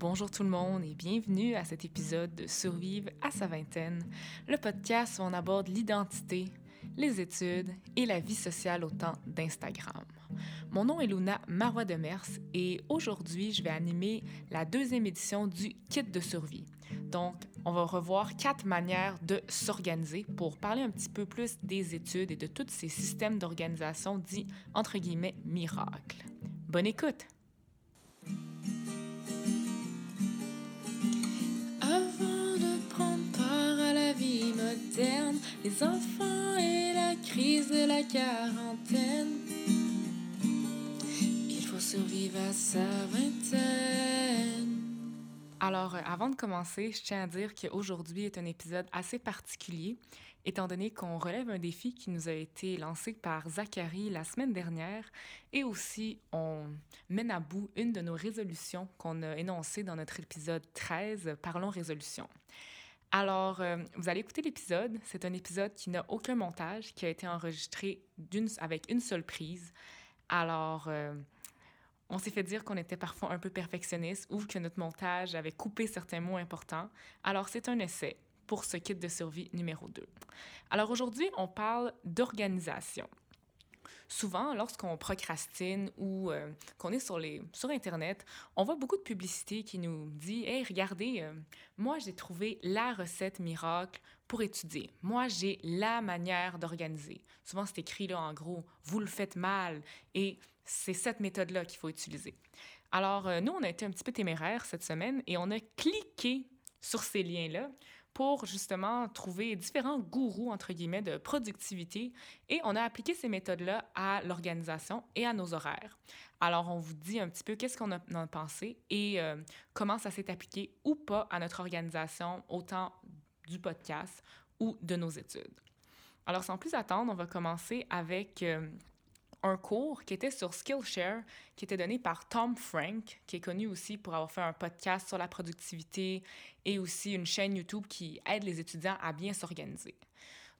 Bonjour tout le monde et bienvenue à cet épisode de Survivre à sa vingtaine, le podcast où on aborde l'identité, les études et la vie sociale au temps d'Instagram. Mon nom est Luna Marois de Mers et aujourd'hui, je vais animer la deuxième édition du Kit de survie. Donc, on va revoir quatre manières de s'organiser pour parler un petit peu plus des études et de tous ces systèmes d'organisation dits entre guillemets miracles. Bonne écoute! Avant de prendre part à la vie moderne, les enfants et la crise de la quarantaine, il faut survivre à sa vingtaine. Alors, euh, avant de commencer, je tiens à dire qu'aujourd'hui est un épisode assez particulier, étant donné qu'on relève un défi qui nous a été lancé par Zachary la semaine dernière, et aussi on mène à bout une de nos résolutions qu'on a énoncées dans notre épisode 13, Parlons résolution. Alors, euh, vous allez écouter l'épisode. C'est un épisode qui n'a aucun montage, qui a été enregistré avec une seule prise. Alors, euh, on s'est fait dire qu'on était parfois un peu perfectionniste ou que notre montage avait coupé certains mots importants. Alors, c'est un essai pour ce kit de survie numéro 2. Alors aujourd'hui, on parle d'organisation. Souvent, lorsqu'on procrastine ou euh, qu'on est sur, les, sur Internet, on voit beaucoup de publicité qui nous dit Hey, regardez, euh, moi j'ai trouvé la recette miracle pour étudier. Moi j'ai la manière d'organiser. Souvent, c'est écrit là en gros Vous le faites mal et c'est cette méthode-là qu'il faut utiliser. Alors, euh, nous, on a été un petit peu téméraires cette semaine et on a cliqué sur ces liens-là pour justement trouver différents gourous, entre guillemets, de productivité et on a appliqué ces méthodes-là à l'organisation et à nos horaires. Alors, on vous dit un petit peu qu'est-ce qu'on en a pensé et euh, comment ça s'est appliqué ou pas à notre organisation, autant du podcast ou de nos études. Alors, sans plus attendre, on va commencer avec euh, un cours qui était sur Skillshare, qui était donné par Tom Frank, qui est connu aussi pour avoir fait un podcast sur la productivité et aussi une chaîne YouTube qui aide les étudiants à bien s'organiser.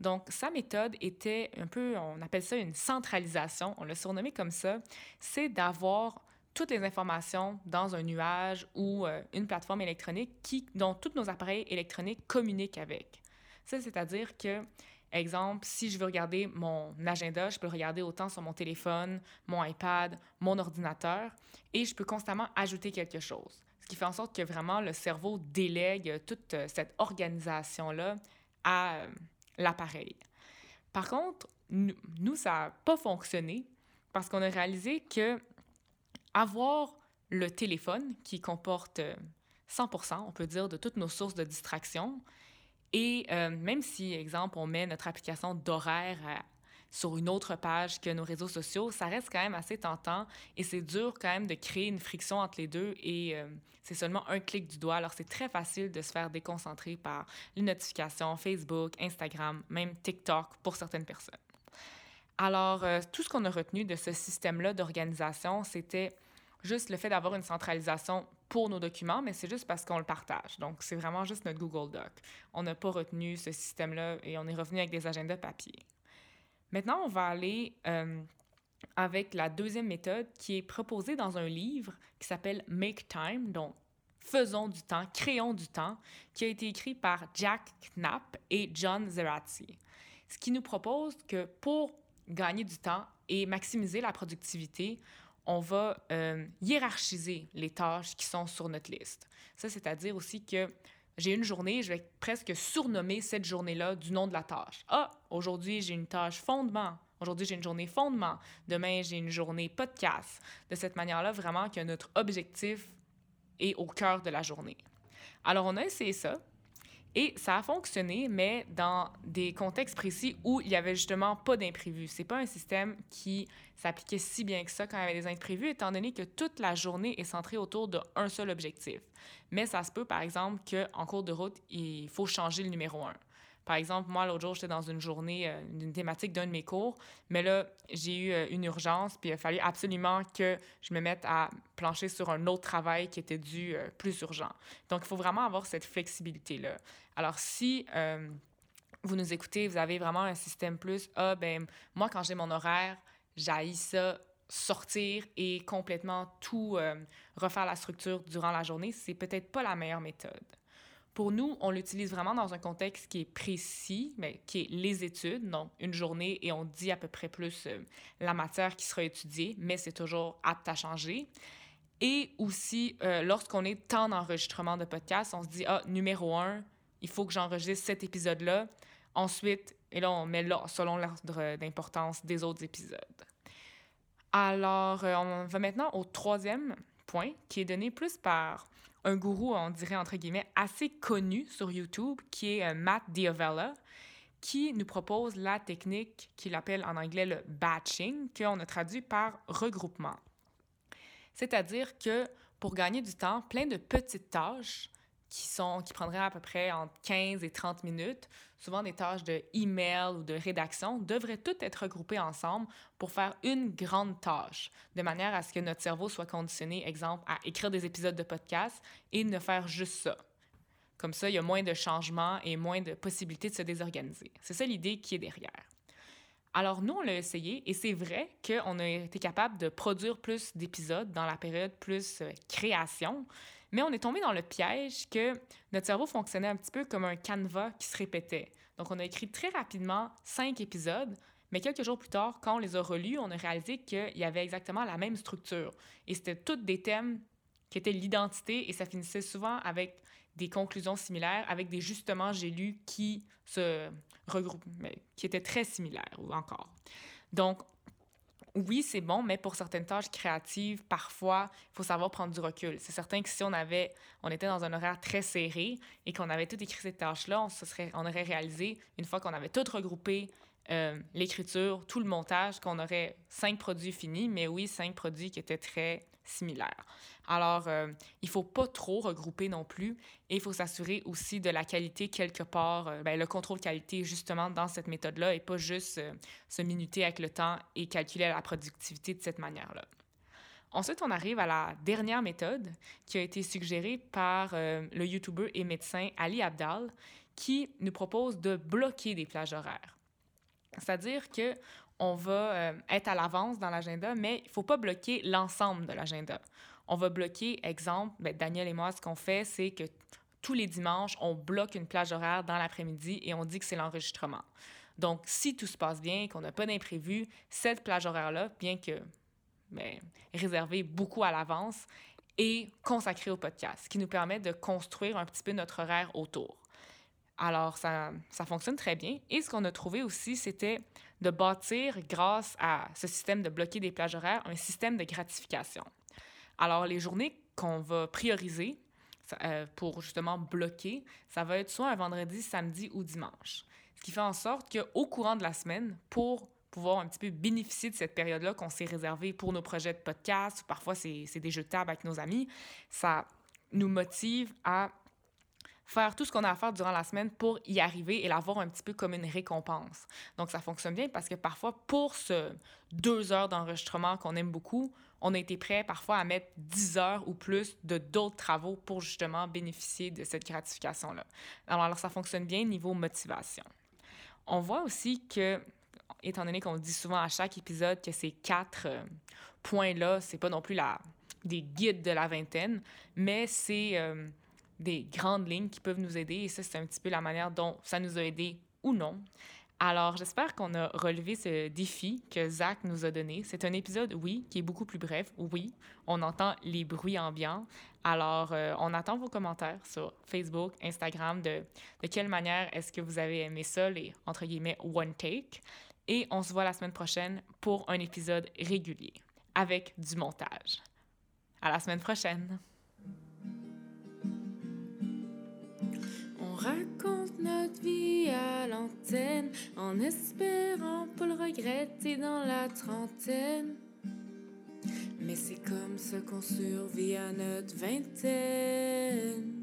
Donc, sa méthode était un peu, on appelle ça une centralisation, on l'a surnommé comme ça, c'est d'avoir toutes les informations dans un nuage ou euh, une plateforme électronique qui, dont tous nos appareils électroniques communiquent avec. Ça, c'est-à-dire que Exemple, si je veux regarder mon agenda, je peux le regarder autant sur mon téléphone, mon iPad, mon ordinateur, et je peux constamment ajouter quelque chose. Ce qui fait en sorte que vraiment le cerveau délègue toute euh, cette organisation-là à euh, l'appareil. Par contre, nous, ça n'a pas fonctionné parce qu'on a réalisé que avoir le téléphone qui comporte 100%, euh, on peut dire, de toutes nos sources de distraction, et euh, même si, exemple, on met notre application d'horaire sur une autre page que nos réseaux sociaux, ça reste quand même assez tentant et c'est dur quand même de créer une friction entre les deux et euh, c'est seulement un clic du doigt. Alors c'est très facile de se faire déconcentrer par les notifications Facebook, Instagram, même TikTok pour certaines personnes. Alors euh, tout ce qu'on a retenu de ce système-là d'organisation, c'était juste le fait d'avoir une centralisation pour nos documents, mais c'est juste parce qu'on le partage. Donc, c'est vraiment juste notre Google Doc. On n'a pas retenu ce système-là et on est revenu avec des agendas papier. Maintenant, on va aller euh, avec la deuxième méthode qui est proposée dans un livre qui s'appelle Make Time, donc Faisons du temps, créons du temps, qui a été écrit par Jack Knapp et John Zeratzi. Ce qui nous propose que pour gagner du temps et maximiser la productivité, on va euh, hiérarchiser les tâches qui sont sur notre liste. Ça, c'est-à-dire aussi que j'ai une journée, je vais presque surnommer cette journée-là du nom de la tâche. Ah, aujourd'hui, j'ai une tâche fondement. Aujourd'hui, j'ai une journée fondement. Demain, j'ai une journée podcast. De cette manière-là, vraiment que notre objectif est au cœur de la journée. Alors, on a essayé ça. Et ça a fonctionné, mais dans des contextes précis où il n'y avait justement pas d'imprévu. C'est pas un système qui s'appliquait si bien que ça quand il y avait des imprévus, étant donné que toute la journée est centrée autour d'un seul objectif. Mais ça se peut, par exemple, qu'en cours de route, il faut changer le numéro un. Par exemple, moi, l'autre jour, j'étais dans une journée, euh, une thématique d'un de mes cours, mais là, j'ai eu euh, une urgence, puis il a fallu absolument que je me mette à plancher sur un autre travail qui était dû euh, plus urgent. Donc, il faut vraiment avoir cette flexibilité-là. Alors, si vous nous écoutez, vous avez vraiment un système plus, ah, ben, moi, quand j'ai mon horaire, j'haïs ça sortir et complètement tout euh, refaire la structure durant la journée, c'est peut-être pas la meilleure méthode. Pour nous, on l'utilise vraiment dans un contexte qui est précis, mais qui est les études, donc une journée et on dit à peu près plus euh, la matière qui sera étudiée, mais c'est toujours apte à changer. Et aussi, euh, lorsqu'on est temps d'enregistrement de podcast, on se dit, ah, numéro un, il faut que j'enregistre cet épisode-là. Ensuite, et là, on met là selon l'ordre d'importance des autres épisodes. Alors, euh, on va maintenant au troisième point, qui est donné plus par un gourou, on dirait entre guillemets, assez connu sur YouTube, qui est euh, Matt Diavella, qui nous propose la technique qu'il appelle en anglais le batching, qu'on a traduit par regroupement. C'est-à-dire que pour gagner du temps, plein de petites tâches qui, sont, qui prendraient à peu près entre 15 et 30 minutes, souvent des tâches de email ou de rédaction, devraient toutes être regroupées ensemble pour faire une grande tâche, de manière à ce que notre cerveau soit conditionné, exemple, à écrire des épisodes de podcast et ne faire juste ça. Comme ça, il y a moins de changements et moins de possibilités de se désorganiser. C'est ça l'idée qui est derrière. Alors, nous, on l'a essayé et c'est vrai qu'on a été capable de produire plus d'épisodes dans la période plus euh, création, mais on est tombé dans le piège que notre cerveau fonctionnait un petit peu comme un canevas qui se répétait. Donc, on a écrit très rapidement cinq épisodes, mais quelques jours plus tard, quand on les a relus, on a réalisé qu'il y avait exactement la même structure. Et c'était tous des thèmes qui étaient l'identité et ça finissait souvent avec des conclusions similaires, avec des justements j'ai lus qui se regroupent, qui étaient très similaires ou encore. Donc, oui, c'est bon, mais pour certaines tâches créatives, parfois, il faut savoir prendre du recul. C'est certain que si on avait, on était dans un horaire très serré et qu'on avait tout écrit ces tâches-là, on, serait, on aurait réalisé, une fois qu'on avait tout regroupé, euh, l'écriture, tout le montage, qu'on aurait cinq produits finis, mais oui, cinq produits qui étaient très similaires. Alors, euh, il faut pas trop regrouper non plus et il faut s'assurer aussi de la qualité quelque part, euh, ben, le contrôle qualité justement dans cette méthode-là et pas juste se minuter avec le temps et calculer la productivité de cette manière-là. Ensuite, on arrive à la dernière méthode qui a été suggérée par le YouTuber et médecin Ali Abdal qui nous propose de bloquer des plages horaires. C'est-à-dire que on va euh, être à l'avance dans l'agenda, mais il ne faut pas bloquer l'ensemble de l'agenda. On va bloquer, exemple, ben, Daniel et moi, ce qu'on fait, c'est que tous les dimanches, on bloque une plage horaire dans l'après-midi et on dit que c'est l'enregistrement. Donc, si tout se passe bien, qu'on n'a pas d'imprévu, cette plage horaire-là, bien que ben, réservée beaucoup à l'avance, est consacrée au podcast, ce qui nous permet de construire un petit peu notre horaire autour. Alors, ça, ça fonctionne très bien. Et ce qu'on a trouvé aussi, c'était de bâtir, grâce à ce système de bloquer des plages horaires, un système de gratification. Alors, les journées qu'on va prioriser euh, pour justement bloquer, ça va être soit un vendredi, samedi ou dimanche. Ce qui fait en sorte qu'au courant de la semaine, pour pouvoir un petit peu bénéficier de cette période-là qu'on s'est réservée pour nos projets de podcast, ou parfois c'est des jeux de table avec nos amis, ça nous motive à faire tout ce qu'on a à faire durant la semaine pour y arriver et l'avoir un petit peu comme une récompense. Donc, ça fonctionne bien parce que parfois, pour ce deux heures d'enregistrement qu'on aime beaucoup, on a été prêt parfois à mettre dix heures ou plus de d'autres travaux pour justement bénéficier de cette gratification-là. Alors, alors, ça fonctionne bien niveau motivation. On voit aussi que, étant donné qu'on dit souvent à chaque épisode que ces quatre euh, points-là, c'est pas non plus la, des guides de la vingtaine, mais c'est euh, des grandes lignes qui peuvent nous aider. Et ça, c'est un petit peu la manière dont ça nous a aidé ou non. Alors, j'espère qu'on a relevé ce défi que Zach nous a donné. C'est un épisode, oui, qui est beaucoup plus bref. Oui, on entend les bruits ambiants. Alors, euh, on attend vos commentaires sur Facebook, Instagram, de, de quelle manière est-ce que vous avez aimé ça, les, entre guillemets, one take. Et on se voit la semaine prochaine pour un épisode régulier avec du montage. À la semaine prochaine! En espérant pas le regretter dans la trentaine. Mais c'est comme ça qu'on survit à notre vingtaine.